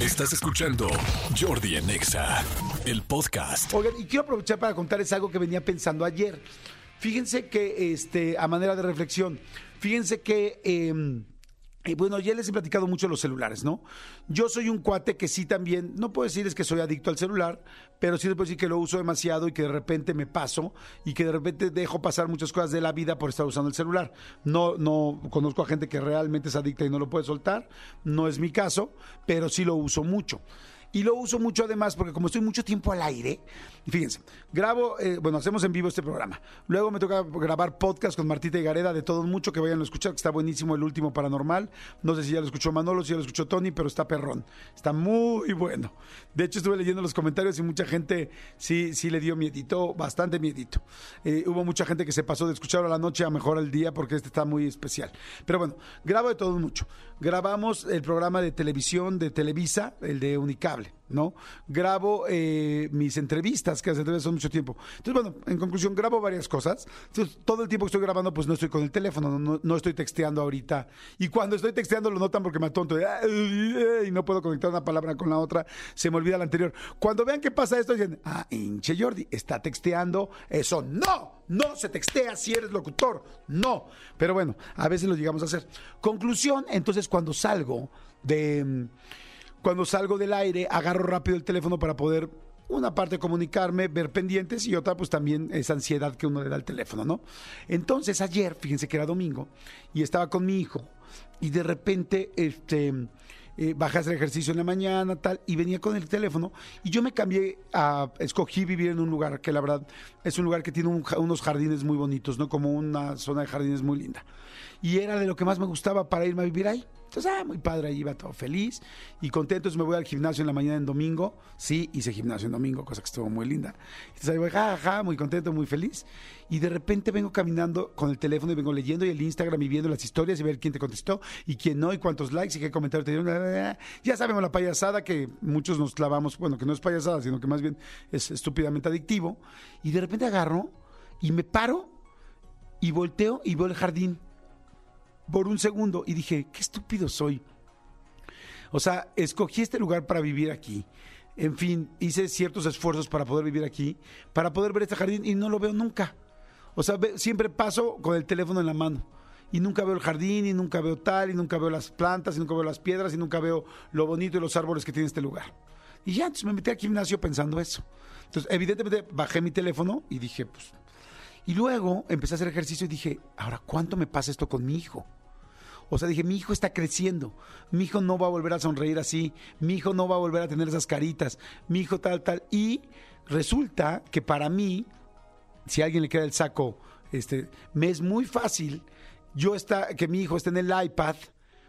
Estás escuchando Jordi en Exa, el podcast. Oigan, y quiero aprovechar para contarles algo que venía pensando ayer. Fíjense que, este, a manera de reflexión, fíjense que, em, eh, bueno, ya les he platicado mucho los celulares, ¿no? Yo soy un cuate que sí también, no puedo decirles que soy adicto al celular, pero sí les puedo decir que lo uso demasiado y que de repente me paso y que de repente dejo pasar muchas cosas de la vida por estar usando el celular. No, no conozco a gente que realmente es adicta y no lo puede soltar, no es mi caso, pero sí lo uso mucho. Y lo uso mucho además porque como estoy mucho tiempo al aire, fíjense, grabo, eh, bueno, hacemos en vivo este programa. Luego me toca grabar podcast con Martita y Gareda de todo mucho, que vayan a escuchar, que está buenísimo el último paranormal. No sé si ya lo escuchó Manolo, si ya lo escuchó Tony, pero está perrón. Está muy bueno. De hecho, estuve leyendo los comentarios y mucha gente sí, sí le dio miedito, bastante miedito. Eh, hubo mucha gente que se pasó de escucharlo a la noche a mejor al día porque este está muy especial. Pero bueno, grabo de todo mucho. Grabamos el programa de televisión de Televisa, el de Unicable. ¿No? Grabo eh, mis entrevistas, que hace son mucho tiempo. Entonces, bueno, en conclusión, grabo varias cosas. Entonces, todo el tiempo que estoy grabando, pues no estoy con el teléfono, no, no estoy texteando ahorita. Y cuando estoy texteando, lo notan porque me atonto y no puedo conectar una palabra con la otra, se me olvida la anterior. Cuando vean que pasa esto, dicen, ah, hinche Jordi, está texteando. Eso no, no se textea si eres locutor, no. Pero bueno, a veces lo llegamos a hacer. Conclusión, entonces, cuando salgo de cuando salgo del aire, agarro rápido el teléfono para poder, una parte comunicarme, ver pendientes y otra pues también esa ansiedad que uno le da al teléfono, ¿no? Entonces ayer, fíjense que era domingo, y estaba con mi hijo, y de repente, este... Eh, bajé a hacer ejercicio en la mañana, tal, y venía con el teléfono, y yo me cambié a, escogí vivir en un lugar que la verdad es un lugar que tiene unos jardines muy bonitos, ¿no? Como una zona de jardines muy linda. Y era de lo que más me gustaba para irme a vivir ahí. Entonces, ah, muy padre, ahí iba todo feliz y contento. Entonces me voy al gimnasio en la mañana en domingo. Sí, hice gimnasio en domingo, cosa que estuvo muy linda. Entonces ahí voy, ja, muy contento, muy feliz. Y de repente vengo caminando con el teléfono y vengo leyendo y el Instagram y viendo las historias y ver quién te contestó y quién no y cuántos likes y qué comentarios te dieron. Ya sabemos la payasada que muchos nos clavamos, bueno, que no es payasada, sino que más bien es estúpidamente adictivo. Y de repente agarro y me paro y volteo y veo el jardín por un segundo y dije, qué estúpido soy. O sea, escogí este lugar para vivir aquí. En fin, hice ciertos esfuerzos para poder vivir aquí, para poder ver este jardín y no lo veo nunca. O sea, siempre paso con el teléfono en la mano y nunca veo el jardín y nunca veo tal y nunca veo las plantas y nunca veo las piedras y nunca veo lo bonito y los árboles que tiene este lugar. Y ya, entonces me metí al gimnasio pensando eso. Entonces, evidentemente bajé mi teléfono y dije, pues... Y luego empecé a hacer ejercicio y dije, ahora, ¿cuánto me pasa esto con mi hijo? O sea, dije, mi hijo está creciendo, mi hijo no va a volver a sonreír así, mi hijo no va a volver a tener esas caritas, mi hijo tal, tal. Y resulta que para mí, si a alguien le queda el saco, este, me es muy fácil yo está, que mi hijo esté en el iPad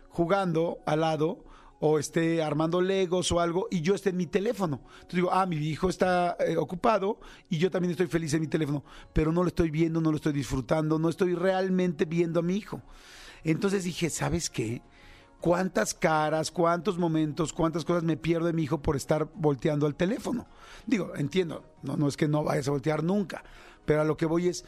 jugando al lado o esté armando legos o algo y yo esté en mi teléfono. Entonces digo, ah, mi hijo está eh, ocupado y yo también estoy feliz en mi teléfono, pero no lo estoy viendo, no lo estoy disfrutando, no estoy realmente viendo a mi hijo. Entonces dije, ¿sabes qué? ¿Cuántas caras, cuántos momentos, cuántas cosas me pierdo de mi hijo por estar volteando al teléfono? Digo, entiendo, no, no es que no vayas a voltear nunca, pero a lo que voy es,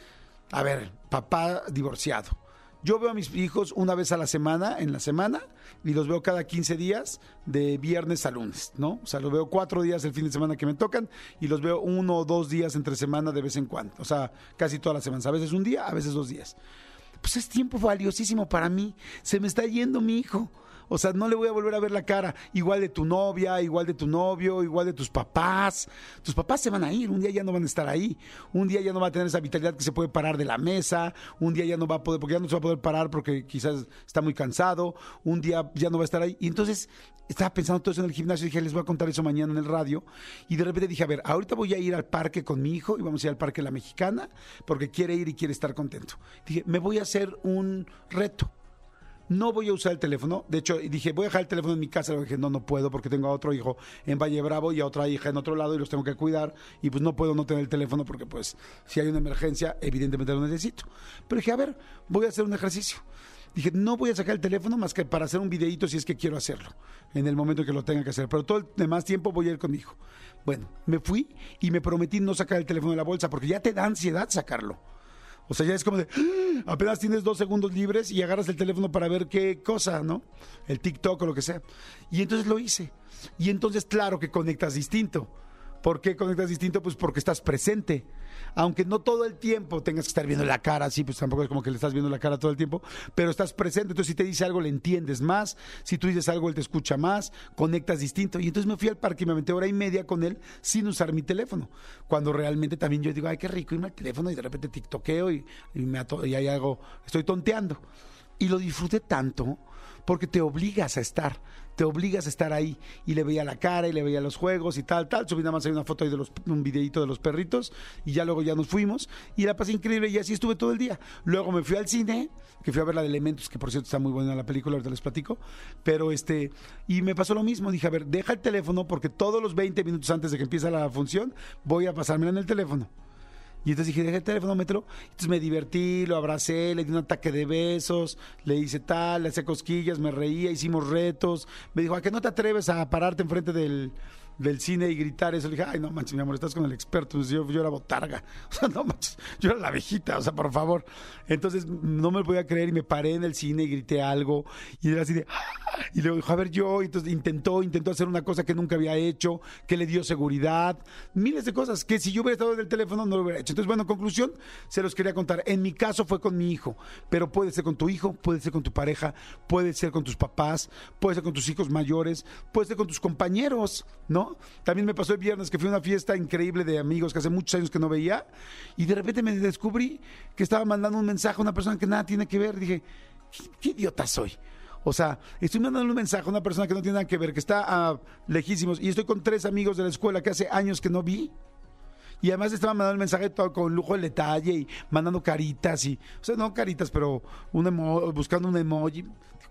a ver, papá divorciado. Yo veo a mis hijos una vez a la semana, en la semana, y los veo cada 15 días, de viernes a lunes, ¿no? O sea, los veo cuatro días el fin de semana que me tocan y los veo uno o dos días entre semana de vez en cuando. O sea, casi todas las semanas. A veces un día, a veces dos días pues es tiempo valiosísimo para mí. Se me está yendo mi hijo. O sea, no le voy a volver a ver la cara. Igual de tu novia, igual de tu novio, igual de tus papás. Tus papás se van a ir, un día ya no van a estar ahí. Un día ya no va a tener esa vitalidad que se puede parar de la mesa. Un día ya no va a poder, porque ya no se va a poder parar porque quizás está muy cansado. Un día ya no va a estar ahí. Y entonces estaba pensando todo eso en el gimnasio y dije, les voy a contar eso mañana en el radio. Y de repente dije, a ver, ahorita voy a ir al parque con mi hijo y vamos a ir al parque La Mexicana porque quiere ir y quiere estar contento. Dije, me voy a hacer un reto no voy a usar el teléfono. De hecho, dije, voy a dejar el teléfono en mi casa. Le dije, no, no puedo porque tengo a otro hijo en Valle Bravo y a otra hija en otro lado y los tengo que cuidar. Y pues no puedo no tener el teléfono porque pues si hay una emergencia, evidentemente lo necesito. Pero dije, a ver, voy a hacer un ejercicio. Dije, no voy a sacar el teléfono más que para hacer un videito si es que quiero hacerlo, en el momento que lo tenga que hacer. Pero todo el demás tiempo voy a ir con mi hijo. Bueno, me fui y me prometí no sacar el teléfono de la bolsa porque ya te da ansiedad sacarlo. O sea, ya es como de, ¡Ah! apenas tienes dos segundos libres y agarras el teléfono para ver qué cosa, ¿no? El TikTok o lo que sea. Y entonces lo hice. Y entonces, claro que conectas distinto. ¿Por qué conectas distinto? Pues porque estás presente. Aunque no todo el tiempo tengas que estar viendo la cara, así, pues tampoco es como que le estás viendo la cara todo el tiempo, pero estás presente. Entonces, si te dice algo, le entiendes más. Si tú dices algo, él te escucha más. Conectas distinto. Y entonces me fui al parque y me aventé hora y media con él sin usar mi teléfono. Cuando realmente también yo digo, ay, qué rico irme al teléfono y de repente tiktokeo y, y, me y ahí estoy tonteando. Y lo disfruté tanto porque te obligas a estar, te obligas a estar ahí. Y le veía la cara y le veía los juegos y tal, tal. Subí nada más ahí una foto ahí de los, un videito de los perritos y ya luego ya nos fuimos y la pasé increíble y así estuve todo el día. Luego me fui al cine, que fui a ver la de Elementos, que por cierto está muy buena la película, ahorita les platico, pero este, y me pasó lo mismo, dije, a ver, deja el teléfono porque todos los 20 minutos antes de que empiece la función voy a pasármela en el teléfono. Y entonces dije, deja el teléfono, mételo. Entonces me divertí, lo abracé, le di un ataque de besos, le hice tal, le hacía cosquillas, me reía, hicimos retos. Me dijo, ¿a qué no te atreves a pararte enfrente del, del cine y gritar eso? Le dije, ay, no manches, mi amor, estás con el experto. Yo, yo era botarga. O sea, no manches, yo era la viejita, o sea, por favor. Entonces no me lo podía creer y me paré en el cine y grité algo. Y era así de, ¡Ah! y le dijo, a ver, yo. Y entonces intentó, intentó hacer una cosa que nunca había hecho, que le dio seguridad, miles de cosas que si yo hubiera estado en el teléfono no lo hubiera hecho. Entonces, bueno, en conclusión, se los quería contar. En mi caso fue con mi hijo, pero puede ser con tu hijo, puede ser con tu pareja, puede ser con tus papás, puede ser con tus hijos mayores, puede ser con tus compañeros, También me pasó el viernes que fui a una fiesta increíble de amigos que hace muchos años que no veía y de repente me descubrí que estaba mandando un mensaje a una persona que nada tiene que ver. Dije, ¿qué, qué idiota soy? O sea, estoy mandando un mensaje a una persona que no tiene nada que ver, que está uh, lejísimos, y estoy con tres amigos de la escuela que hace años que no vi. Y además estaba mandando el mensaje todo con lujo de detalle y mandando caritas y, o sea, no caritas, pero un emo buscando un emoji.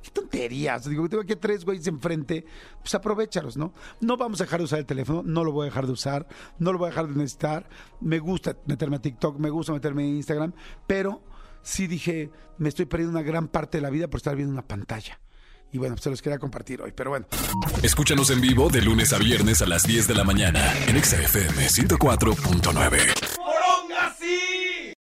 Qué tonterías. Digo, tengo aquí tres güeyes enfrente, pues aprovechalos, ¿no? No vamos a dejar de usar el teléfono, no lo voy a dejar de usar, no lo voy a dejar de necesitar. Me gusta meterme a TikTok, me gusta meterme a Instagram, pero sí dije, me estoy perdiendo una gran parte de la vida por estar viendo una pantalla. Y bueno, pues se los quería compartir hoy, pero bueno. Escúchanos en vivo de lunes a viernes a las 10 de la mañana en XFM 104.9.